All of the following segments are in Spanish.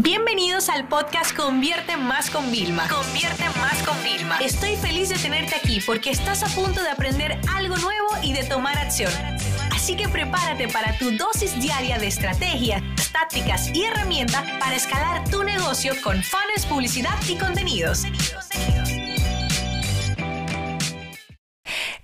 Bienvenidos al podcast Convierte Más con Vilma. Convierte Más con Vilma. Estoy feliz de tenerte aquí porque estás a punto de aprender algo nuevo y de tomar acción. Así que prepárate para tu dosis diaria de estrategias, tácticas y herramientas para escalar tu negocio con fans, publicidad y contenidos.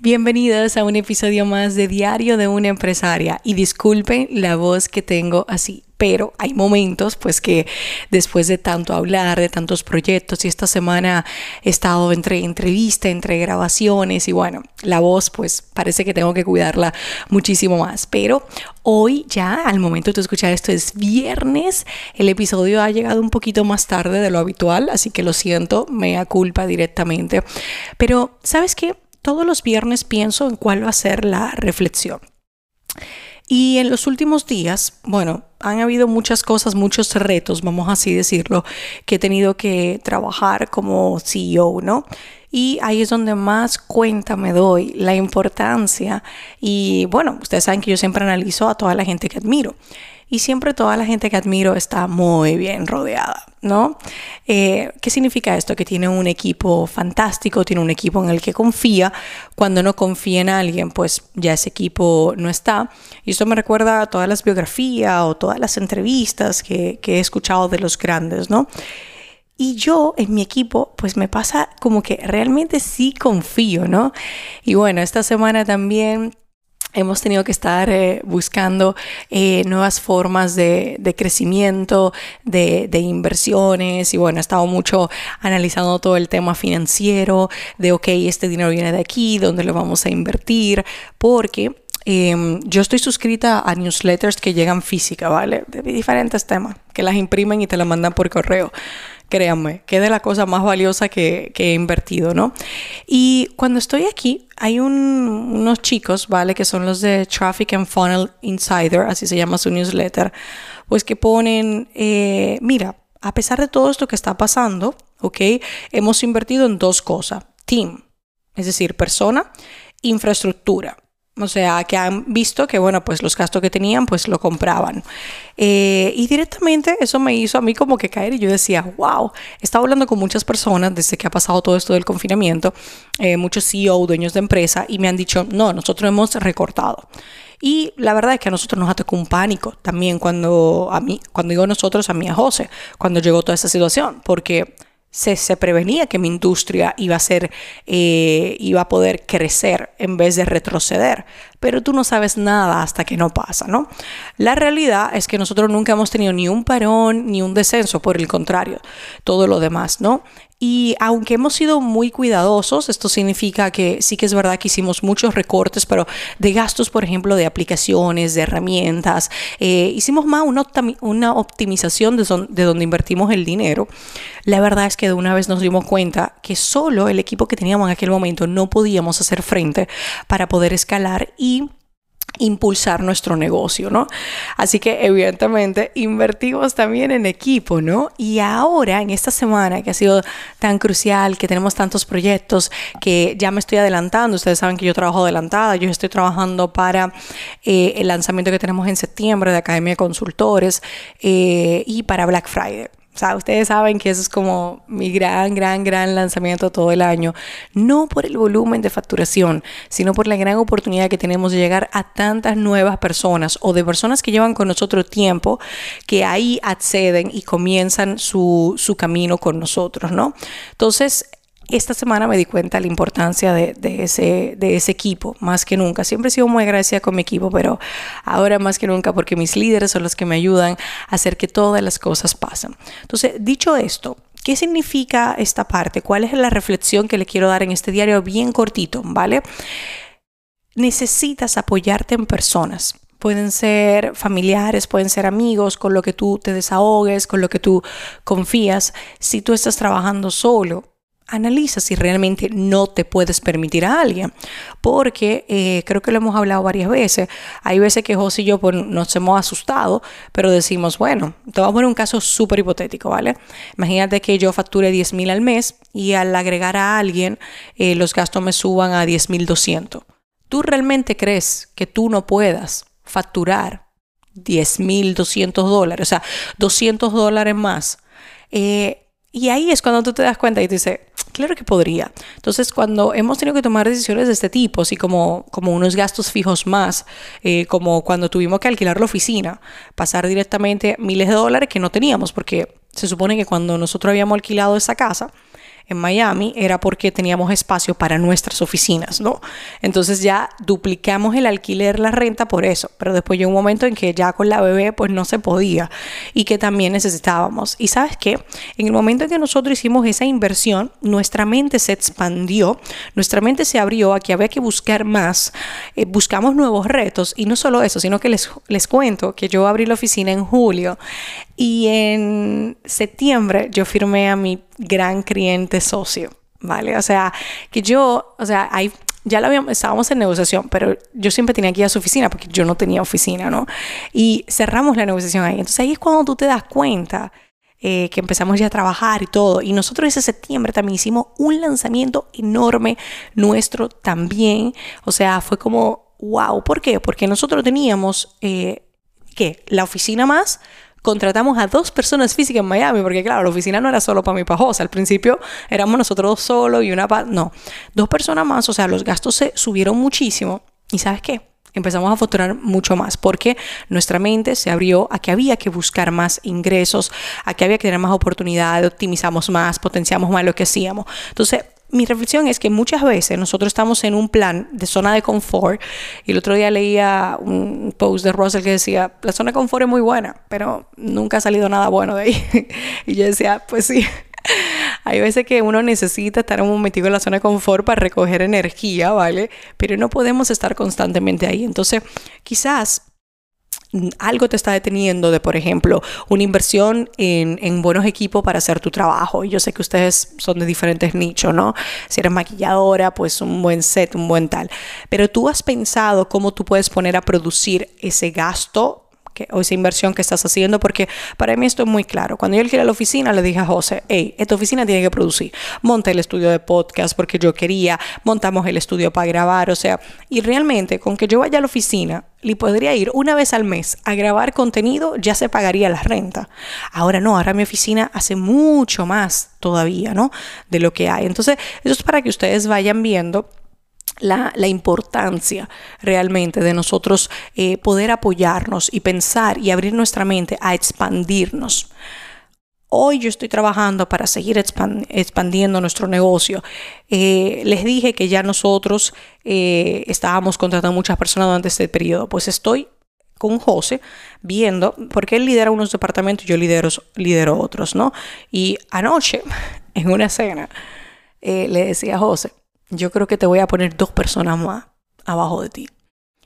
Bienvenidos a un episodio más de Diario de una empresaria y disculpen la voz que tengo así pero hay momentos pues que después de tanto hablar, de tantos proyectos y esta semana he estado entre entrevista, entre grabaciones y bueno, la voz pues parece que tengo que cuidarla muchísimo más, pero hoy ya al momento de escuchar esto es viernes, el episodio ha llegado un poquito más tarde de lo habitual, así que lo siento, me culpa directamente, pero ¿sabes qué? Todos los viernes pienso en cuál va a ser la reflexión. Y en los últimos días, bueno, han habido muchas cosas, muchos retos, vamos así decirlo, que he tenido que trabajar como CEO, ¿no? Y ahí es donde más cuenta me doy la importancia. Y bueno, ustedes saben que yo siempre analizo a toda la gente que admiro y siempre toda la gente que admiro está muy bien rodeada, ¿no? Eh, ¿Qué significa esto? Que tiene un equipo fantástico, tiene un equipo en el que confía. Cuando no confía en alguien, pues ya ese equipo no está. Y esto me recuerda a todas las biografías o todas las entrevistas que, que he escuchado de los grandes, ¿no? Y yo en mi equipo, pues me pasa como que realmente sí confío, ¿no? Y bueno, esta semana también hemos tenido que estar eh, buscando eh, nuevas formas de, crecimiento, de, inversiones y bueno, he estado mucho analizando todo el tema financiero, de ok, este dinero viene de aquí, dónde lo vamos a invertir, porque em, yo estoy suscrita a newsletters que llegan física, ¿vale? De diferentes temas, que las imprimen y te las mandan por correo créanme, que es de la cosa más valiosa que, he invertido, ¿no? Y cuando estoy aquí, hay unos chicos, ¿vale? Que son los de Traffic and Funnel Insider, así se llama su newsletter, pues que ponen, eh, mira, a pesar de todo esto que está pasando, ¿ok? Hemos invertido en dos cosas, team, es decir, persona, infraestructura. O sea, que han visto que, bueno, pues los gastos que tenían, pues lo compraban. Eh, y directamente eso me hizo a mí como que caer y yo decía, wow, he estado hablando con muchas personas desde que ha pasado todo esto del confinamiento, eh, muchos CEO, dueños de empresa, y me han dicho, no, nosotros hemos recortado. Y la verdad es que a nosotros nos atacó un pánico también cuando a mí, cuando digo nosotros, a mí a José, cuando llegó toda esa situación, porque se, prevenía que mi industria iba a ser, eh, iba a poder crecer en vez de retroceder. Pero tú no sabes nada hasta que no pasa, ¿no? La realidad es que nosotros nunca hemos tenido ni un parón ni un descenso, por el contrario, todo lo demás, ¿no? Y aunque hemos sido muy cuidadosos, esto significa que sí que es verdad que hicimos muchos recortes, pero de gastos, por ejemplo, de aplicaciones, de herramientas, eh, hicimos más una, una optimización de, de donde invertimos el dinero. La verdad es que de una vez nos dimos cuenta que solo el equipo que teníamos en aquel momento no podíamos hacer frente para poder escalar y impulsar nuestro negocio, ¿no? Así que evidentemente invertimos también en equipo, ¿no? Y ahora, en esta semana que ha sido tan crucial, que tenemos tantos proyectos, que ya me estoy adelantando, ustedes saben que yo trabajo adelantada, yo estoy trabajando para eh, el lanzamiento que tenemos en septiembre de Academia de Consultores eh, y para Black Friday. O sea, ustedes saben que eso es como mi gran, gran, gran lanzamiento todo el año. No por el volumen de facturación, sino por la gran oportunidad que tenemos de llegar a tantas nuevas personas o de personas que llevan con nosotros tiempo, que ahí acceden y comienzan su, su camino con nosotros, ¿no? Entonces, esta semana me di cuenta de la importancia de, ese, equipo, más que nunca. Siempre he sido muy agradecida con mi equipo, pero ahora más que nunca porque mis líderes son los que me ayudan a hacer que todas las cosas pasen. Entonces, dicho esto, ¿qué significa esta parte? ¿Cuál es la reflexión que le quiero dar en este diario bien cortito? ¿Vale? Necesitas apoyarte en personas pueden ser familiares, pueden ser amigos, con lo que tú te desahogues, con lo que tú confías. Si tú estás trabajando solo, analiza si realmente no te puedes permitir a alguien. Porque eh, creo que lo hemos hablado varias veces. Hay veces que José y yo pues, nos hemos asustado, pero decimos, bueno, te a poner un caso súper hipotético, ¿vale? Imagínate que yo facture 10 mil al mes y al agregar a alguien eh, los gastos me suban a 10 mil 200. ¿Tú realmente crees que tú no puedas facturar 10 mil, 200 dólares, o sea, 200 dólares más. Eh, y ahí es cuando tú te das cuenta y te dices, claro que podría. Entonces, cuando hemos tenido que tomar decisiones de este tipo, así como, como unos gastos fijos más, eh, como cuando tuvimos que alquilar la oficina, pasar directamente miles de dólares que no teníamos, porque se supone que cuando nosotros habíamos alquilado esa casa, en Miami era porque teníamos espacio para nuestras oficinas, ¿no? Entonces ya duplicamos el alquiler, la renta por eso, pero después llegó un momento en que ya con la bebé pues no se podía y que también necesitábamos. Y sabes qué, en el momento en que nosotros hicimos esa inversión, nuestra mente se expandió, nuestra mente se abrió a que había que buscar más, eh, buscamos nuevos retos y no solo eso, sino que les, les cuento que yo abrí la oficina en julio y en septiembre yo firmé a mi gran cliente socio, ¿vale? O sea, que yo, o sea, ahí ya habíamos, estábamos en negociación, pero yo siempre tenía que ir a su oficina porque yo no tenía oficina, ¿no? Y cerramos la negociación ahí. Entonces ahí es cuando tú te das cuenta eh, que empezamos ya a trabajar y todo. Y nosotros ese septiembre también hicimos un lanzamiento enorme nuestro también. O sea, fue como, wow, ¿por qué? Porque nosotros teníamos, eh, ¿qué? La oficina más contratamos a dos personas físicas en Miami, porque claro, la oficina no era solo para mi pajosa, al principio éramos nosotros dos solos y una... No, dos personas más, o sea, los gastos se subieron muchísimo. ¿Y sabes qué? empezamos a facturar mucho más porque nuestra mente se abrió a que había que buscar más ingresos, a que había que tener más oportunidades, optimizamos más, potenciamos más lo que hacíamos. Entonces, mi reflexión es que muchas veces nosotros estamos en un plan de zona de confort y el otro día leía un post de Russell que decía, la zona de confort es muy buena, pero nunca ha salido nada bueno de ahí. y yo decía, pues sí. Hay veces que uno necesita estar un momentico en la zona de confort para recoger energía, ¿vale? Pero no podemos estar constantemente ahí. Entonces, quizás algo te está deteniendo de, por ejemplo, una inversión en, buenos equipos para hacer tu trabajo. Yo sé que ustedes son de diferentes nichos, ¿no? Si eres maquilladora, pues un buen set, un buen tal. Pero tú has pensado cómo tú puedes poner a producir ese gasto o esa inversión que estás haciendo, porque para mí esto es muy claro. Cuando yo alquilé la oficina, le dije a José, hey, esta oficina tiene que producir. Monté el estudio de podcast porque yo quería, montamos el estudio para grabar, o sea, y realmente con que yo vaya a la oficina, le podría ir una vez al mes a grabar contenido, ya se pagaría la renta. Ahora no, ahora mi oficina hace mucho más todavía, ¿no? De lo que hay. Entonces, eso es para que ustedes vayan viendo la, importancia realmente de nosotros eh, poder apoyarnos y pensar y abrir nuestra mente a expandirnos. Hoy yo estoy trabajando para seguir expandiendo nuestro negocio. Eh, les dije que ya nosotros eh, estábamos contratando muchas personas durante este periodo. Pues estoy con José viendo, porque él lidera unos departamentos y yo lidero, lidero otros, ¿no? Y anoche, en una cena, le decía a José, yo creo que te voy a poner dos personas más abajo de ti.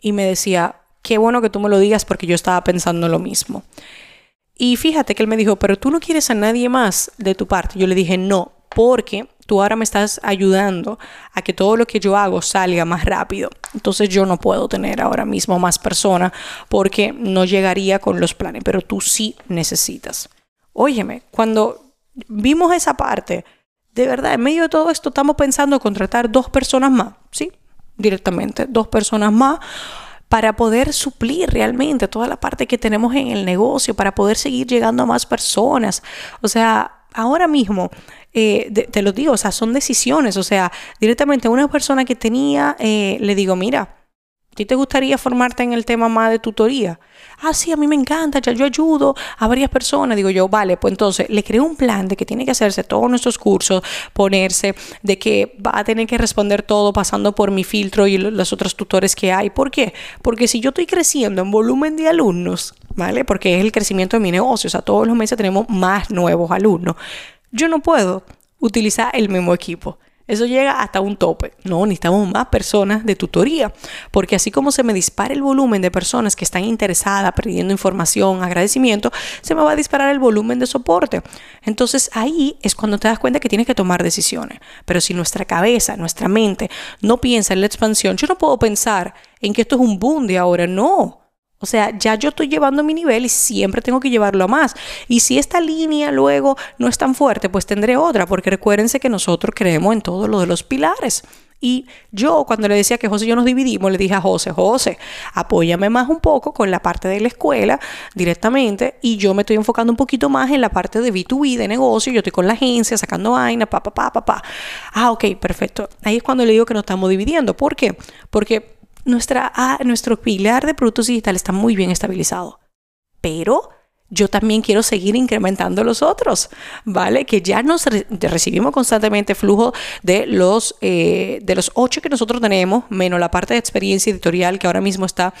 Y me decía, qué bueno que tú me lo digas porque yo estaba pensando lo mismo. Y fíjate que él me dijo, pero tú no quieres a nadie más de tu parte. Yo le dije, no, porque tú ahora me estás ayudando a que todo lo que yo hago salga más rápido. Entonces yo no puedo tener ahora mismo más personas porque no llegaría con los planes, pero tú sí necesitas. Óyeme, cuando vimos esa parte, de verdad, en medio de todo esto estamos pensando contratar dos personas más, ¿sí? Directamente, dos personas más para poder suplir realmente toda la parte que tenemos en el negocio, para poder seguir llegando a más personas. O sea, ahora mismo, eh, te lo digo, o sea, son decisiones. O sea, directamente una persona que tenía, eh, le digo, mira, ¿A ti te gustaría formarte en el tema más de tutoría? Ah, sí, a mí me encanta, ya yo ayudo a varias personas. Digo yo, vale, pues entonces le creo un plan de que tiene que hacerse todos nuestros cursos, ponerse, de que va a tener que responder todo pasando por mi filtro y los otros tutores que hay. ¿Por qué? Porque si yo estoy creciendo en volumen de alumnos, ¿vale? Porque es el crecimiento de mi negocio, o sea, todos los meses tenemos más nuevos alumnos. Yo no puedo utilizar el mismo equipo. Eso llega hasta un tope. No, necesitamos más personas de tutoría, porque así como se me dispara el volumen de personas que están interesadas, pidiendo información, agradecimiento, se me va a disparar el volumen de soporte. Entonces ahí es cuando te das cuenta que tienes que tomar decisiones. Pero si nuestra cabeza, nuestra mente no piensa en la expansión, yo no puedo pensar en que esto es un boom de ahora, no. O sea, ya yo estoy llevando mi nivel y siempre tengo que llevarlo a más. Y si esta línea luego no es tan fuerte, pues tendré otra, porque recuérdense que nosotros creemos en todo lo de los pilares. Y yo cuando le decía que José y yo nos dividimos, le dije a José, José, apóyame más un poco con la parte de la escuela directamente y yo me estoy enfocando un poquito más en la parte de B2B, de negocio, yo estoy con la agencia sacando vaina, pa, pa, pa, pa, pa. Ah, ok, perfecto. Ahí es cuando le digo que nos estamos dividiendo. ¿Por qué? Porque nuestra, nuestro pilar de productos digitales está muy bien estabilizado. Pero yo también quiero seguir incrementando los otros, ¿vale? Que ya nos recibimos constantemente flujo de los, eh, de los ocho que nosotros tenemos, menos la parte de experiencia editorial que ahora mismo está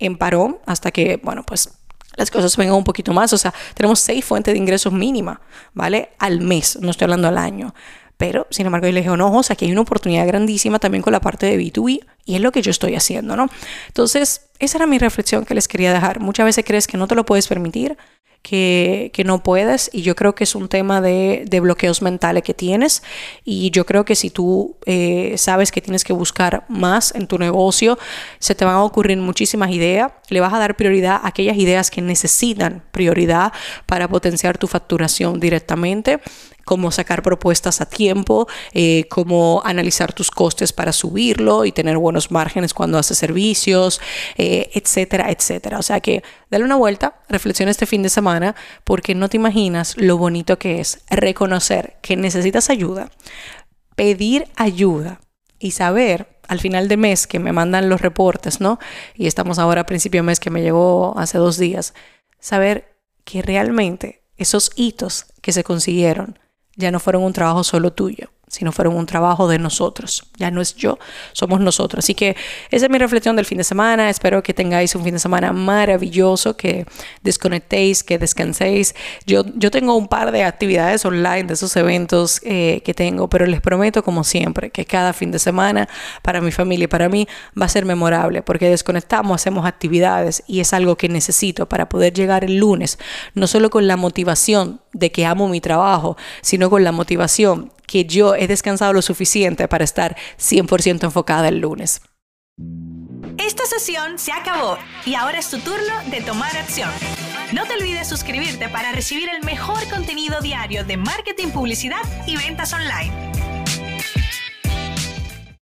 en parón hasta que, bueno, pues las cosas vengan un poquito más. O sea, tenemos seis fuentes de ingresos mínima, ¿vale? Al mes, no estoy hablando al año. Pero, sin embargo, yo le dije, no, aquí hay una oportunidad grandísima también con la parte de B2B y es lo que yo estoy haciendo, ¿no? Entonces, esa era mi reflexión que les quería dejar. Muchas veces crees que no te lo puedes permitir, que, que, no puedes y yo creo que es un tema de, de, bloqueos mentales que tienes y yo creo que si tú eh, sabes que tienes que buscar más en tu negocio, se te van a ocurrir muchísimas ideas, le vas a dar prioridad a aquellas ideas que necesitan prioridad para potenciar tu facturación directamente cómo sacar propuestas a tiempo, eh, cómo analizar tus costes para subirlo y tener buenos márgenes cuando haces servicios, eh, etcétera, etcétera. O sea que dale una vuelta, reflexiona este fin de semana, porque no te imaginas lo bonito que es reconocer que necesitas ayuda, pedir ayuda y saber al final de mes que me mandan los reportes, ¿no? Y estamos ahora a principio de mes que me llegó hace dos días, saber que realmente esos hitos que se consiguieron ya no fueron un trabajo solo tuyo, sino fueron un trabajo de nosotros. Ya no es yo, somos nosotros. Así que esa es mi reflexión del fin de semana. Espero que tengáis un fin de semana maravilloso, que desconectéis, que descanséis. Yo, yo tengo un par de actividades online de esos eventos eh, que tengo, pero les prometo, como siempre, que cada fin de semana para mi familia y para mí va a ser memorable, porque desconectamos, hacemos actividades y es algo que necesito para poder llegar el lunes, no solo con la motivación de que amo mi trabajo, sino con la motivación que yo he descansado lo suficiente para estar 100% enfocada el lunes. Esta sesión se acabó y ahora es tu turno de tomar acción. No te olvides suscribirte para recibir el mejor contenido diario de marketing, publicidad y ventas online.